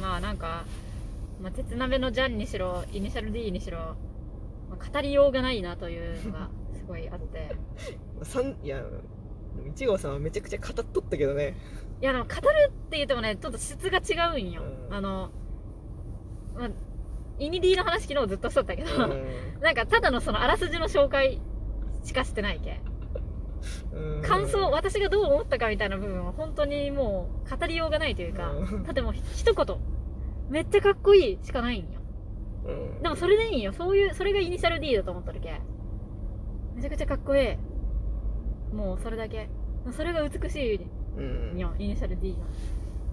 まあなんか、まあ、鉄鍋のジャンにしろイニシャル D にしろ、まあ、語りようがないなというのが すごいあって。いや一号さんはめちゃくちゃ語っとったけどね。いやでも語るって言ってもねちょっと質が違うんよ、うん。あの、まあ、イニディの話昨日ずっとしとったけど、うん。なんかただのそのあらすじの紹介しかしてないけうん感想私がどう思ったかみたいな部分は本当にもう語りようがないというかうん。だってもう一言。めっちゃかっこいいしかないんよ。うん。でもそれでいいんよ。そういうそれがイニシャル D だと思ってるけ。めちゃくちゃかっこいい。もうそれだけ。それが美しいうん。イニシャル D の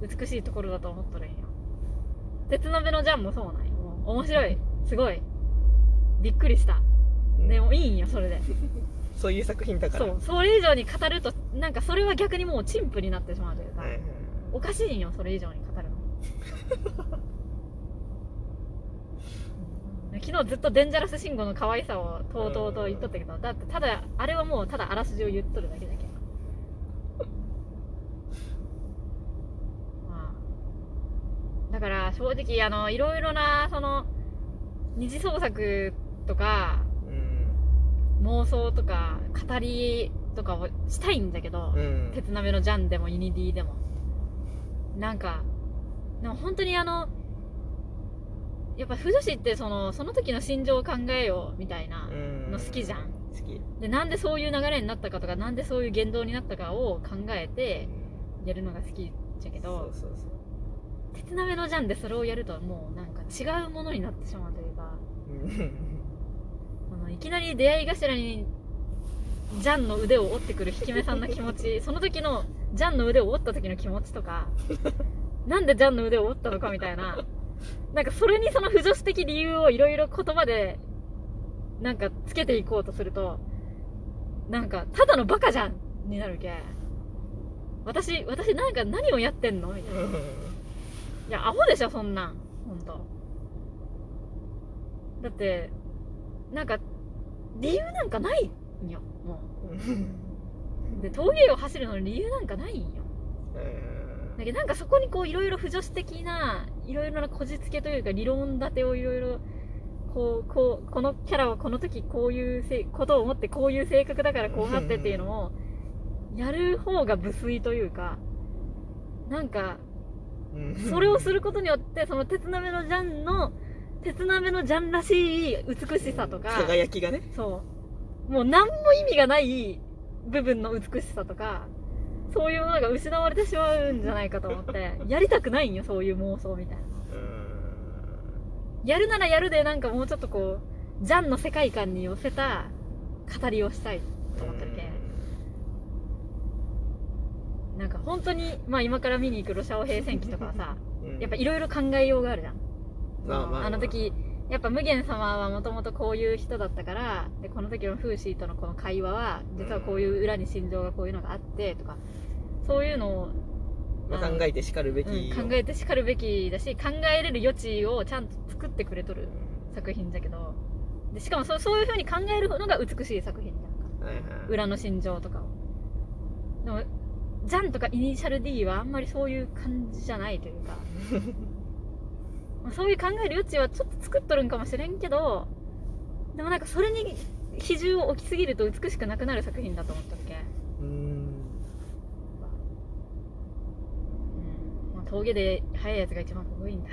美しいところだと思っとるんよ。鉄鍋のジャンもそうなんよ。面白い。すごい。びっくりした。うん。でもいいんよそれで そういう作品だから。そうそれ以上に語るとなんかそれは逆にもう陳腐になってしまうというか、はいはいおかしいんよそれ以上に語るの。うん。昨日ずっとデンジャラス慎吾の可愛さをとうとうと言っとったけどだってただあれはもうただあらすじを言っとるだけだけど。まあ。だから正直あのいろいろなその二次創作とかうん妄想とか語りとかをしたいんだけど、うん。鉄鍋のジャンでもユニディでも。なんかでも本当にあのやっぱ腐女子ってそのその時の心情を考えようみたいなうん。の好きじゃん。好き。でなんでそういう流れになったかとかなんでそういう言動になったかを考えてやるのが好きじゃけそどうそうそう。鉄鍋のジャンでそれをやるともうなんか違うものになってしまうというかいきなり出会い頭にジャンの腕を折ってくる引き目さんの気持ちその時のジャンの腕を折った時の気持ちとか なんでジャンの腕を折ったのかみたいななんかそれにその不女子的理由をいろいろ言葉でなんかつけていこうとするとなんかただのバカじゃんになるけ私私なんか何をやってんの？みたいな。いやアホでしょそんなん。ほんと。だってなんか理由なんかないんよ。もう。で峠を走るのに理由なんかないんよ。だけどなんかそこにこういろいろ不女子的ないろいろなこじつけというか理論立てをいろいろこうこうこのキャラはこの時こういうせいことを思ってこういう性格だからこうなってっていうのをやる方が無粋というかなんかうん。それをすることによってその鉄鍋のジャンの鉄鍋のジャンらしい美しさとか輝きがね。そう。もう何も意味がない部分の美しさとかそういうものが失われてしまうんじゃないかと思って やりたくないんよそういう妄想みたいな。やるならやるでなんかもうちょっとこうジャンの世界観に寄せた語りをしたいと思ってるけなんか本当にまあ今から見に行くロシアオ兵戦記とかはさうん。やっぱいろいろ考えようがあるじゃんまあまあまあ。あの時やっぱ無限様はもともとこういう人だったからでこの時のフーシーとのこの会話は実はこういう裏に心情がこういうのがあってとかそういうのを、まあ考えてしかるべき。うん考えてしかるべきだし考えれる余地をちゃんと作ってくれとる作品だけどでしかもそうそういう風に考えるのが美しい作品じゃんかはいはい。裏の心情とかを。でもジャンとかイニシャル D はあんまりそういう感じじゃないというか まあそういう考える余地はちょっと作っとるんかもしれんけどでもなんかそれに比重を置きすぎると美しくなくなる作品だと思ったっけ、うん。うん。まあ、峠で速いやつが一番かっこいいんだ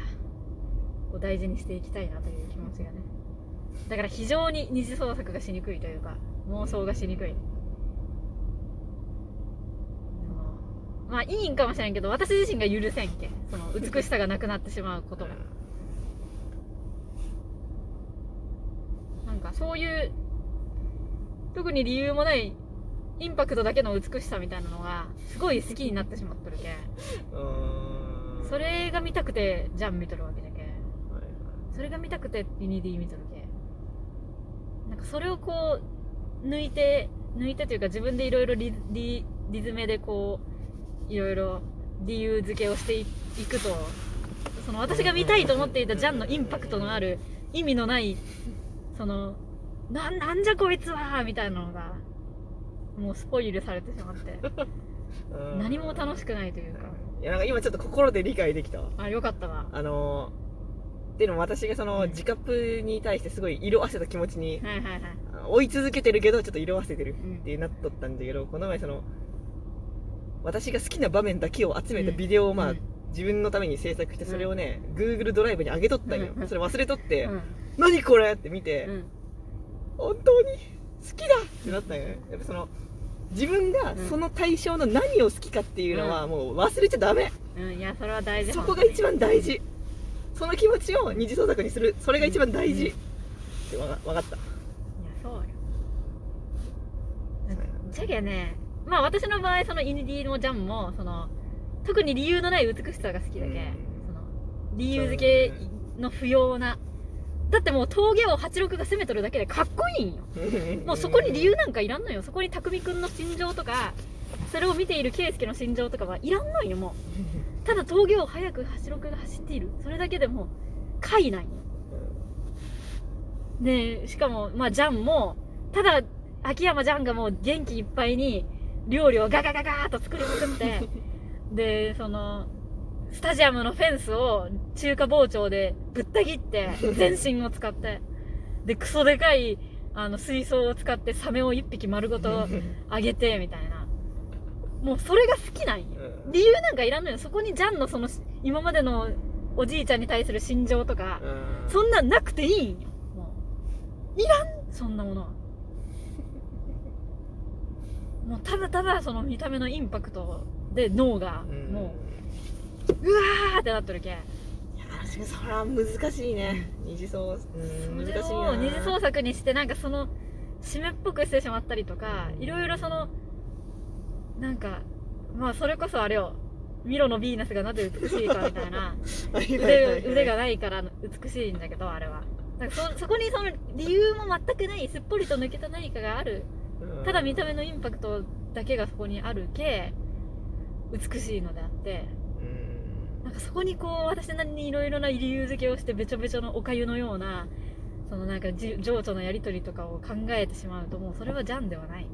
を大事にしていきたいなという気持ちがね。だから非常に二次創作がしにくいというか妄想がしにくい。まあいいんかもしれんけど私自身が許せんけその美しさがなくなってしまうことがなんかそういう特に理由もないインパクトだけの美しさみたいなのがすごい好きになってしまっとるけうん。それが見たくてジャン見とるわけじゃけはいはい。それが見たくてユニディ見とるけ。なんかそれをこう抜いて抜いてというか自分でいろいろリリリズメでこういろいろ理由付けをしていいくとその私が見たいと思っていたジャンのインパクトのある意味のないそのななんじゃこいつはみたいなのがもうスポイルされてしまって。うん。何も楽しくないというか。いやなんか今ちょっと心で理解できたわ。あよかったわ。あのー、っていうのも私がそのうん。自カップに対してすごい色あせた気持ちにはいはいはい。あの追い続けてるけどちょっと色あせてるうん。ってなっとったんだけどこの前その私が好きな場面だけを集めたビデオをまあ、うん。自分のために制作してそれをね、Google ドライブに上げとったんよ、うん。それ忘れとって、うん何これ？って見て、うん。本当に好きだってなったんよね。やっぱその自分がその対象の何を好きかっていうのはもう忘れちゃダメ、うんいやそれは大事。そこが一番大事。その気持ちを二次創作にする。それが一番大事、って分かった。いやそうよ。じゃけねまあ私の場合そのインディーのジャンもその特に理由のない美しさが好きだけ、うん。その理由付けの不要なだってもう峠を86が攻めとるだけでかっこいいんよ。もうそこに理由なんかいらんのよ。そこに匠くんの心情とかそれを見ている圭介の心情とかはいらんのよもう。ただ峠を速く86が走っている。それだけでもう快なんよ。でしかもまあジャンもただ秋山ジャンがもう元気いっぱいに料理をガガガガーっと作りまくってでそのスタジアムのフェンスを中華包丁でぶった切って 全身を使って。でクソでかいあの水槽を使ってサメを一匹丸ごと あげてみたいな。もうそれが好きなんよ。うん。理由なんかいらんのよ。そこにジャンのその今までのおじいちゃんに対する心情とかうん。そんなんなくていいんよ。もう。いらんそんなものは。もうただただその見た目のインパクトで脳がうん。もううわーってなってるけん。それは難しいね。二次創うん。難しいな。を二次創作にしてなんかその締めっぽくしてしまったりとかいろいろそのなんかまあそれこそあれよ。ミロのヴィーナスがなぜ美しいかみたいな。腕腕がないから美しいんだけどあれは。だからそそこにその理由も全くないすっぽりと抜けた何かがある。うん。ただ見た目のインパクトだけがそこにあるけ美しいのであって。うんなんかそこにこう私なりにいろいろな理由付けをしてべちょべちょのおかゆのようなそのなんかじ情緒のやり取りとかを考えてしまうともうそれはジャンではない。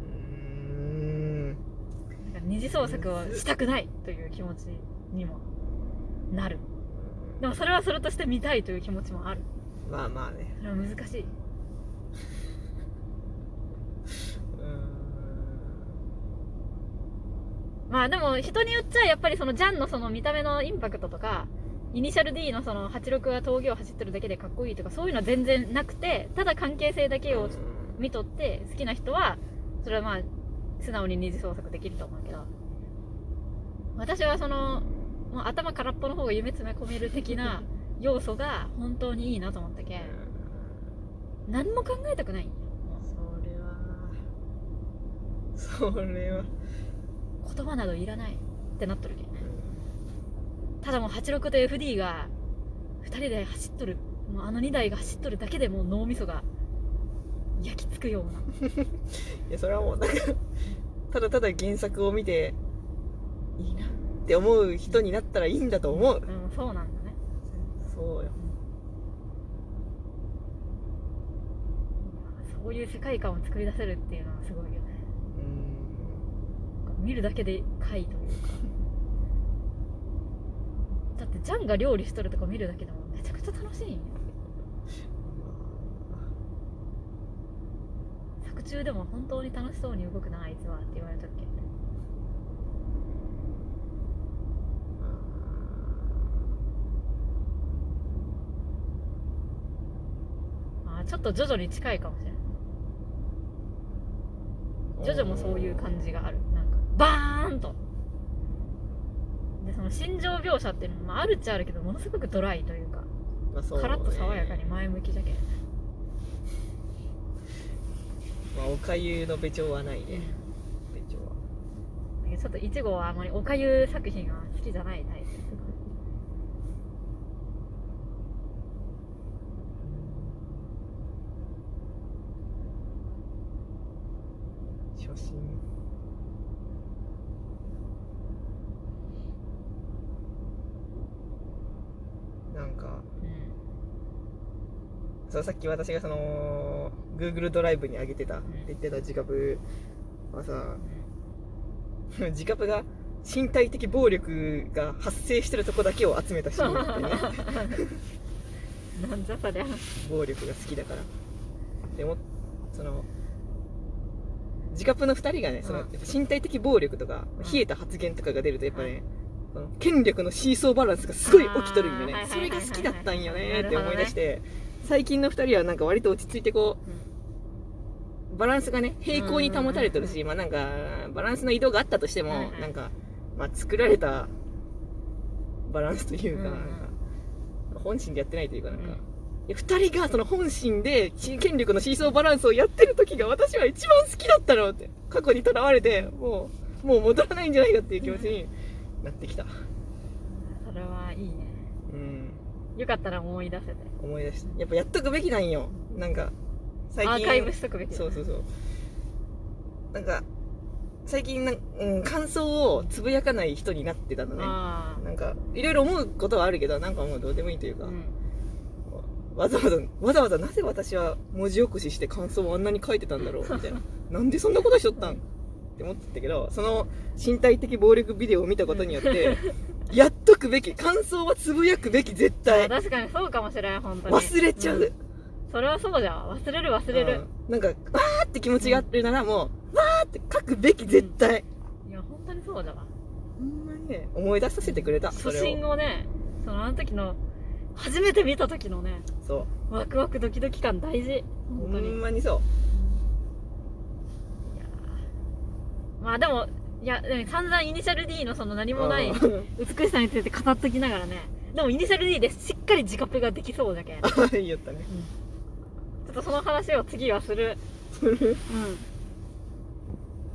うんなんか二次創作をしたくないという気持ちにもなる。でもそれはそれとして見たいという気持ちもある。まあまあね。それは難しいまあでも人によっちゃやっぱりそのジャンのその見た目のインパクトとかイニシャル D のその86が峠を走ってるだけでかっこいいとかそういうのは全然なくてただ関係性だけを見とって好きな人はそれはまあ素直に二次創作できると思うけど。私はそのもう頭空っぽの方が夢詰め込める的な 要素が本当にいいなと思ったけん何も考えたくない。んよそれはそれは言葉などいらないってなっとるけん。ただもう86と FD が2人で走っとるもうあの2台が走っとるだけでもう脳みそが焼き付くような。いやそれはもうなんかただただ原作を見ていいなって思う人になったらいいんだと思う。うんそうなんだね。そうよ。そういう世界観を作り出せるっていうのはすごいよね。うん見るだけで快というか。だってジャンが料理しとるとか見るだけでもめちゃくちゃ楽しいんよ作中でも本当に楽しそうに動くなあいつはって言われたっけ。あちょっとジョジョに近いかもしれないジョジョもそういう感じがある。バーンと。でその心情描写っていうのもまああるっちゃあるけどものすごくドライというかまあそうね。カラッと爽やかに前向きじゃけん。ねまあおかゆのべちょうはないね。べちょうは。だけどちょっと1号はあまりおかゆ作品は好きじゃないタイプ初心なんかうんさっき私がその Google ドライブに上げてたって言ってた自カプはさ 自カプが身体的暴力が発生してるとこだけを集めたシーンだってね。なんじゃそりゃ。暴力が好きだから。でもその自カップの2人がねその、身体的暴力とか、冷えた発言とかが出るとやっぱね、この権力のシーソーバランスがすごい起きとるんよね。それが好きだったんよねって思い出して、最近の2人はなんか割と落ち着いてこうバランスがね平行に保たれてるし、まあなんかバランスの移動があったとしても、なんか、まあ、作られたバランスというか,、なんか本心でやってないというかなんか、うん。いや2人がその本心でし権力のシーソーバランスをやってる時が私は一番好きだったのって過去にとらわれてもうもう戻らないんじゃないかっていう気持ちになってきたそれはいいねうんよかったら思い出せて。思い出したやっぱやっとくべきなんよ。なんか最近。アーカイブしとくべきだそうそうそう。なんか最近なん、うん、感想をつぶやかない人になってたのね。あなんかいろいろ思うことはあるけどなんかもうどうでもいいというか、あうん。わざわざわざわざなぜ私は文字起こしして感想をあんなに書いてたんだろうみたいな。なんでそんなことしとったん？って思ってたけどその身体的暴力ビデオを見たことによって やっとくべき感想はつぶやくべき絶対。あ確かにそうかもしれん本当に。忘れちゃう、ん。それはそうじゃん。忘れる忘れる。うん。なんかわーって気持ちがあるならもうわーって書くべき絶対、いや本当にそうだわ。ほんまにね思い出させてくれたそ初心をねそのあの時の初めて見た時のねそワクワクドキドキ感大事。うほ本当に。んまにそう。いやー。まあでもいやでも散々イニシャル D のその何もないうん。美しさについて語っときながらね。でもイニシャル D でしっかり自覚ができそうだけん。ちょあ言ったね。っとその話を次はする。それうん